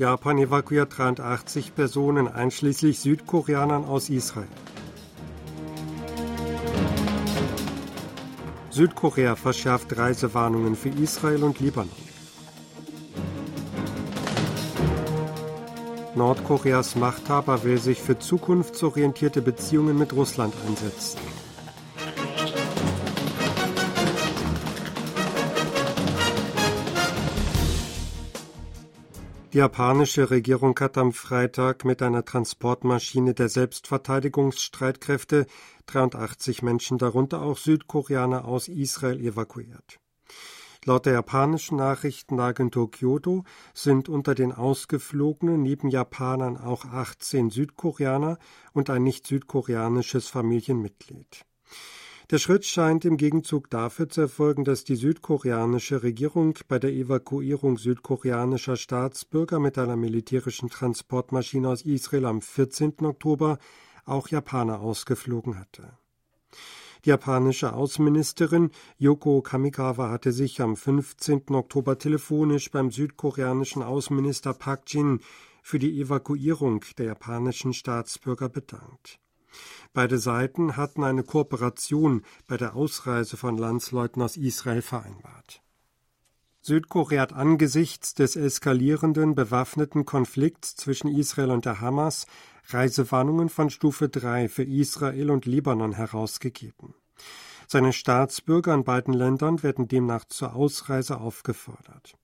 Japan evakuiert 83 Personen, einschließlich Südkoreanern aus Israel. Südkorea verschärft Reisewarnungen für Israel und Libanon. Nordkoreas Machthaber will sich für zukunftsorientierte Beziehungen mit Russland einsetzen. Die japanische Regierung hat am Freitag mit einer Transportmaschine der Selbstverteidigungsstreitkräfte 83 Menschen, darunter auch Südkoreaner aus Israel, evakuiert. Laut der japanischen Nachrichtenagentur Kyoto sind unter den Ausgeflogenen neben Japanern auch 18 Südkoreaner und ein nicht südkoreanisches Familienmitglied. Der Schritt scheint im Gegenzug dafür zu erfolgen, dass die südkoreanische Regierung bei der Evakuierung südkoreanischer Staatsbürger mit einer militärischen Transportmaschine aus Israel am 14. Oktober auch Japaner ausgeflogen hatte. Die japanische Außenministerin Yoko Kamikawa hatte sich am 15. Oktober telefonisch beim südkoreanischen Außenminister Park Jin für die Evakuierung der japanischen Staatsbürger bedankt. Beide Seiten hatten eine Kooperation bei der Ausreise von Landsleuten aus Israel vereinbart. Südkorea hat angesichts des eskalierenden bewaffneten Konflikts zwischen Israel und der Hamas Reisewarnungen von Stufe 3 für Israel und Libanon herausgegeben. Seine Staatsbürger in beiden Ländern werden demnach zur Ausreise aufgefordert.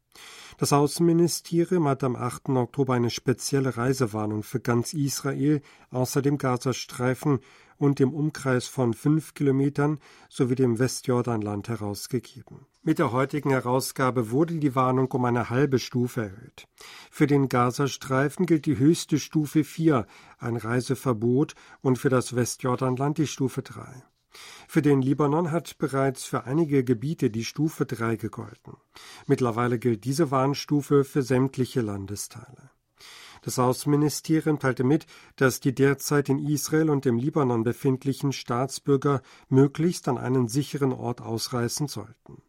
Das Außenministerium hat am 8. Oktober eine spezielle Reisewarnung für ganz Israel außer dem Gazastreifen und dem Umkreis von fünf Kilometern sowie dem Westjordanland herausgegeben. Mit der heutigen Herausgabe wurde die Warnung um eine halbe Stufe erhöht. Für den Gazastreifen gilt die höchste Stufe 4, ein Reiseverbot, und für das Westjordanland die Stufe 3. Für den Libanon hat bereits für einige Gebiete die Stufe 3 gegolten. Mittlerweile gilt diese Warnstufe für sämtliche Landesteile. Das Außenministerium teilte mit, dass die derzeit in Israel und im Libanon befindlichen Staatsbürger möglichst an einen sicheren Ort ausreisen sollten.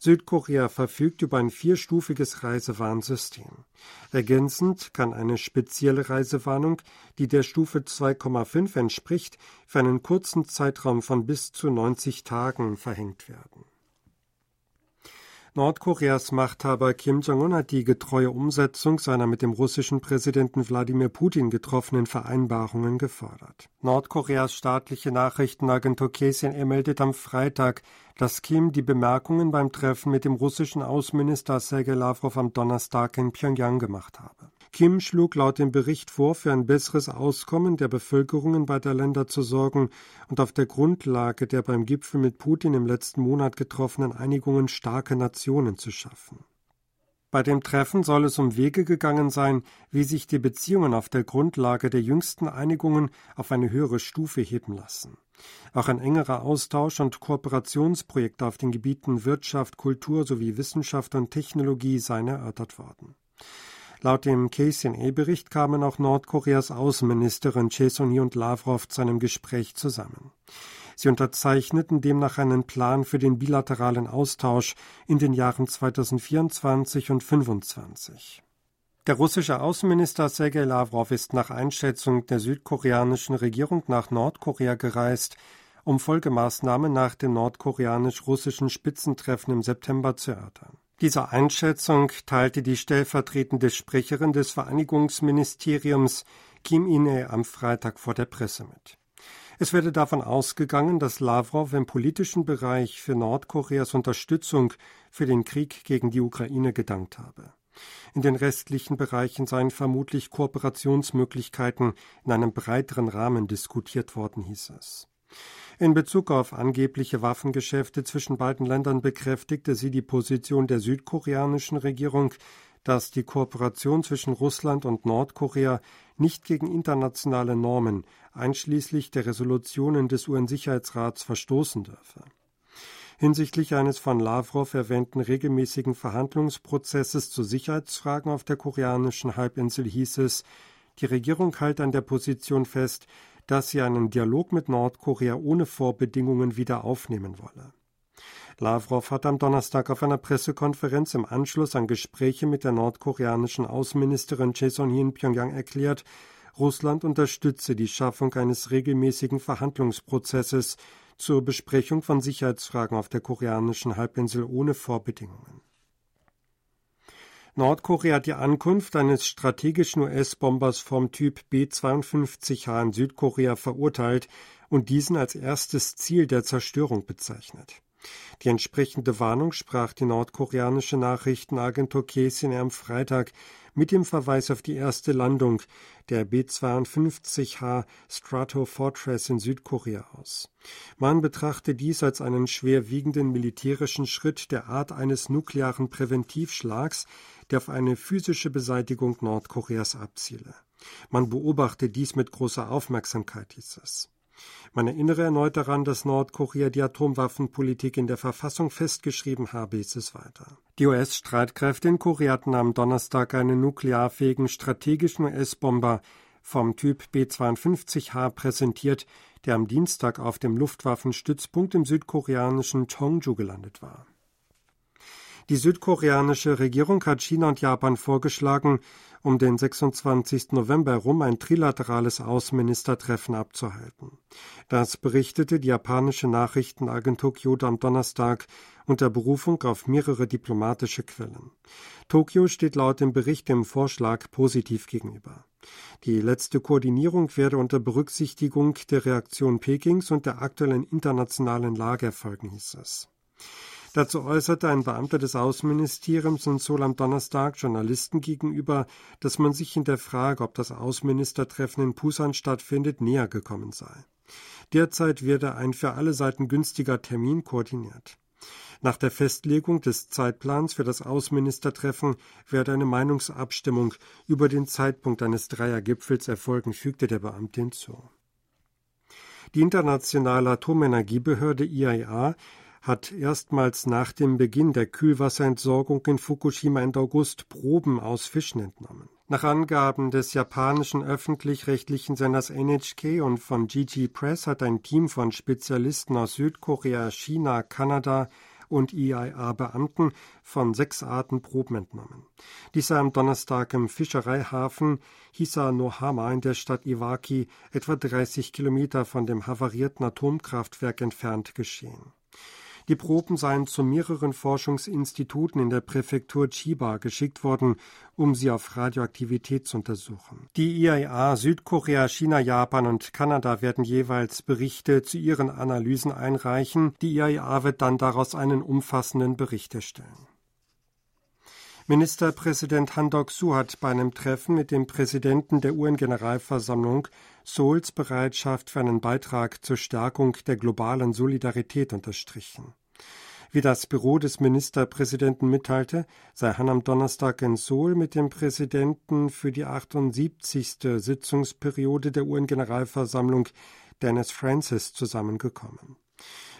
Südkorea verfügt über ein vierstufiges Reisewarnsystem. Ergänzend kann eine spezielle Reisewarnung, die der Stufe 2,5 entspricht, für einen kurzen Zeitraum von bis zu 90 Tagen verhängt werden. Nordkoreas Machthaber Kim Jong-un hat die getreue Umsetzung seiner mit dem russischen Präsidenten Wladimir Putin getroffenen Vereinbarungen gefordert. Nordkoreas staatliche Nachrichtenagentur KCNA meldet am Freitag, dass Kim die Bemerkungen beim Treffen mit dem russischen Außenminister Sergei Lavrov am Donnerstag in Pyongyang gemacht habe. Kim schlug laut dem Bericht vor, für ein besseres Auskommen der Bevölkerungen beider Länder zu sorgen und auf der Grundlage der beim Gipfel mit Putin im letzten Monat getroffenen Einigungen starke Nationen zu schaffen. Bei dem Treffen soll es um Wege gegangen sein, wie sich die Beziehungen auf der Grundlage der jüngsten Einigungen auf eine höhere Stufe heben lassen. Auch ein engerer Austausch und Kooperationsprojekte auf den Gebieten Wirtschaft, Kultur sowie Wissenschaft und Technologie seien erörtert worden. Laut dem KCNA-Bericht kamen auch Nordkoreas Außenministerin Chesoni und Lavrov zu einem Gespräch zusammen. Sie unterzeichneten demnach einen Plan für den bilateralen Austausch in den Jahren 2024 und 2025. Der russische Außenminister Sergei Lavrov ist nach Einschätzung der südkoreanischen Regierung nach Nordkorea gereist, um Folgemaßnahmen nach dem nordkoreanisch-russischen Spitzentreffen im September zu erörtern. Dieser Einschätzung teilte die stellvertretende Sprecherin des Vereinigungsministeriums Kim In-ae am Freitag vor der Presse mit. Es werde davon ausgegangen, dass Lavrov im politischen Bereich für Nordkoreas Unterstützung für den Krieg gegen die Ukraine gedankt habe. In den restlichen Bereichen seien vermutlich Kooperationsmöglichkeiten in einem breiteren Rahmen diskutiert worden, hieß es. In Bezug auf angebliche Waffengeschäfte zwischen beiden Ländern bekräftigte sie die Position der südkoreanischen Regierung, dass die Kooperation zwischen Russland und Nordkorea nicht gegen internationale Normen, einschließlich der Resolutionen des UN-Sicherheitsrats, verstoßen dürfe. Hinsichtlich eines von Lavrov erwähnten regelmäßigen Verhandlungsprozesses zu Sicherheitsfragen auf der koreanischen Halbinsel hieß es, die Regierung halte an der Position fest, dass sie einen Dialog mit Nordkorea ohne Vorbedingungen wieder aufnehmen wolle. Lavrov hat am Donnerstag auf einer Pressekonferenz im Anschluss an Gespräche mit der nordkoreanischen Außenministerin Choi Son-hee in Pyongyang erklärt, Russland unterstütze die Schaffung eines regelmäßigen Verhandlungsprozesses zur Besprechung von Sicherheitsfragen auf der koreanischen Halbinsel ohne Vorbedingungen. Nordkorea hat die Ankunft eines strategischen US-Bombers vom Typ B-52H in Südkorea verurteilt und diesen als erstes Ziel der Zerstörung bezeichnet. Die entsprechende Warnung sprach die nordkoreanische Nachrichtenagentur KCNA am Freitag mit dem Verweis auf die erste Landung der B-52H Stratofortress in Südkorea aus. Man betrachte dies als einen schwerwiegenden militärischen Schritt der Art eines nuklearen Präventivschlags, der auf eine physische Beseitigung Nordkoreas abziele. Man beobachte dies mit großer Aufmerksamkeit, hieß es. Man erinnere erneut daran, dass Nordkorea die Atomwaffenpolitik in der Verfassung festgeschrieben habe, hieß es weiter. Die US-Streitkräfte in Korea hatten am Donnerstag einen nuklearfähigen strategischen US-Bomber vom Typ B-52H präsentiert, der am Dienstag auf dem Luftwaffenstützpunkt im südkoreanischen Cheongju gelandet war. Die südkoreanische Regierung hat China und Japan vorgeschlagen, um den 26. November herum ein trilaterales Außenministertreffen abzuhalten. Das berichtete die japanische Nachrichtenagentur Kyoto am Donnerstag unter Berufung auf mehrere diplomatische Quellen. Tokio steht laut dem Bericht dem Vorschlag positiv gegenüber. Die letzte Koordinierung werde unter Berücksichtigung der Reaktion Pekings und der aktuellen internationalen Lage erfolgen, hieß es. Dazu äußerte ein Beamter des Außenministeriums in Seoul am Donnerstag Journalisten gegenüber, dass man sich in der Frage, ob das Außenministertreffen in Pusan stattfindet, näher gekommen sei. Derzeit werde ein für alle Seiten günstiger Termin koordiniert. Nach der Festlegung des Zeitplans für das Außenministertreffen werde eine Meinungsabstimmung über den Zeitpunkt eines Dreiergipfels erfolgen, fügte der Beamte hinzu. Die internationale Atomenergiebehörde IAEA hat erstmals nach dem Beginn der Kühlwasserentsorgung in Fukushima Ende August Proben aus Fischen entnommen. Nach Angaben des japanischen öffentlich-rechtlichen Senders NHK und von GG Press hat ein Team von Spezialisten aus Südkorea, China, Kanada und IAEA-Beamten von sechs Arten Proben entnommen. Dies sei am Donnerstag im Fischereihafen Hisanohama in der Stadt Iwaki, etwa 30 Kilometer von dem havarierten Atomkraftwerk entfernt geschehen. Die Proben seien zu mehreren Forschungsinstituten in der Präfektur Chiba geschickt worden, um sie auf Radioaktivität zu untersuchen. Die IAEA, Südkorea, China, Japan und Kanada werden jeweils Berichte zu ihren Analysen einreichen. Die IAEA wird dann daraus einen umfassenden Bericht erstellen. Ministerpräsident Han Dok-su hat bei einem Treffen mit dem Präsidenten der UN-Generalversammlung Seouls Bereitschaft für einen Beitrag zur Stärkung der globalen Solidarität unterstrichen. Wie das Büro des Ministerpräsidenten mitteilte, sei Han am Donnerstag in Seoul mit dem Präsidenten für die 78. Sitzungsperiode der UN-Generalversammlung Dennis Francis zusammengekommen.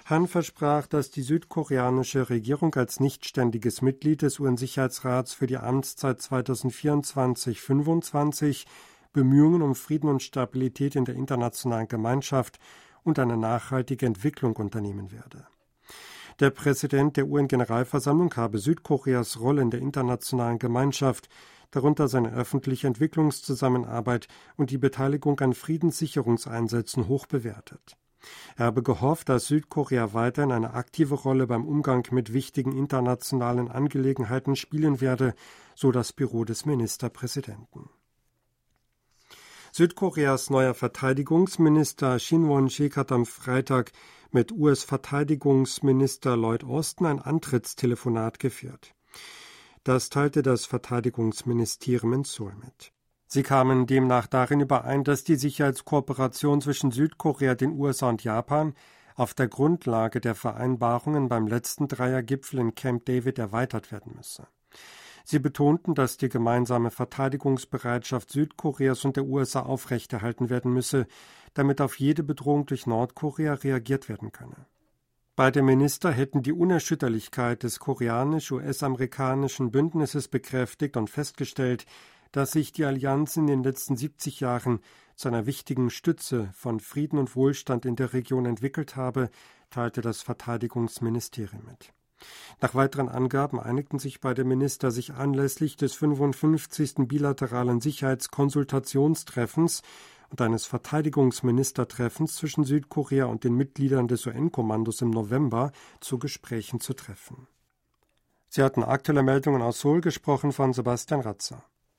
Han versprach, dass die südkoreanische Regierung als nichtständiges Mitglied des UN-Sicherheitsrats für die Amtszeit 2024-25 Bemühungen um Frieden und Stabilität in der internationalen Gemeinschaft und eine nachhaltige Entwicklung unternehmen werde. Der Präsident der UN-Generalversammlung habe Südkoreas Rolle in der internationalen Gemeinschaft, darunter seine öffentliche Entwicklungszusammenarbeit und die Beteiligung an Friedenssicherungseinsätzen hoch bewertet. Er habe gehofft, dass Südkorea weiterhin eine aktive Rolle beim Umgang mit wichtigen internationalen Angelegenheiten spielen werde, so das Büro des Ministerpräsidenten. Südkoreas neuer Verteidigungsminister Shin Won-sik hat am Freitag mit US-Verteidigungsminister Lloyd Austin ein Antrittstelefonat geführt. Das teilte das Verteidigungsministerium in Seoul mit. Sie kamen demnach darin überein, dass die Sicherheitskooperation zwischen Südkorea, den USA und Japan auf der Grundlage der Vereinbarungen beim letzten Dreiergipfel in Camp David erweitert werden müsse. Sie betonten, dass die gemeinsame Verteidigungsbereitschaft Südkoreas und der USA aufrechterhalten werden müsse, damit auf jede Bedrohung durch Nordkorea reagiert werden könne. Beide Minister hätten die Unerschütterlichkeit des koreanisch-US-amerikanischen Bündnisses bekräftigt und festgestellt, dass sich die Allianz in den letzten 70 Jahren zu einer wichtigen Stütze von Frieden und Wohlstand in der Region entwickelt habe, teilte das Verteidigungsministerium mit. Nach weiteren Angaben einigten sich beide Minister, sich anlässlich des 55. bilateralen Sicherheitskonsultationstreffens und eines Verteidigungsministertreffens zwischen Südkorea und den Mitgliedern des UN-Kommandos im November zu Gesprächen zu treffen. Sie hatten aktuelle Meldungen aus Seoul gesprochen von Sebastian Ratzer.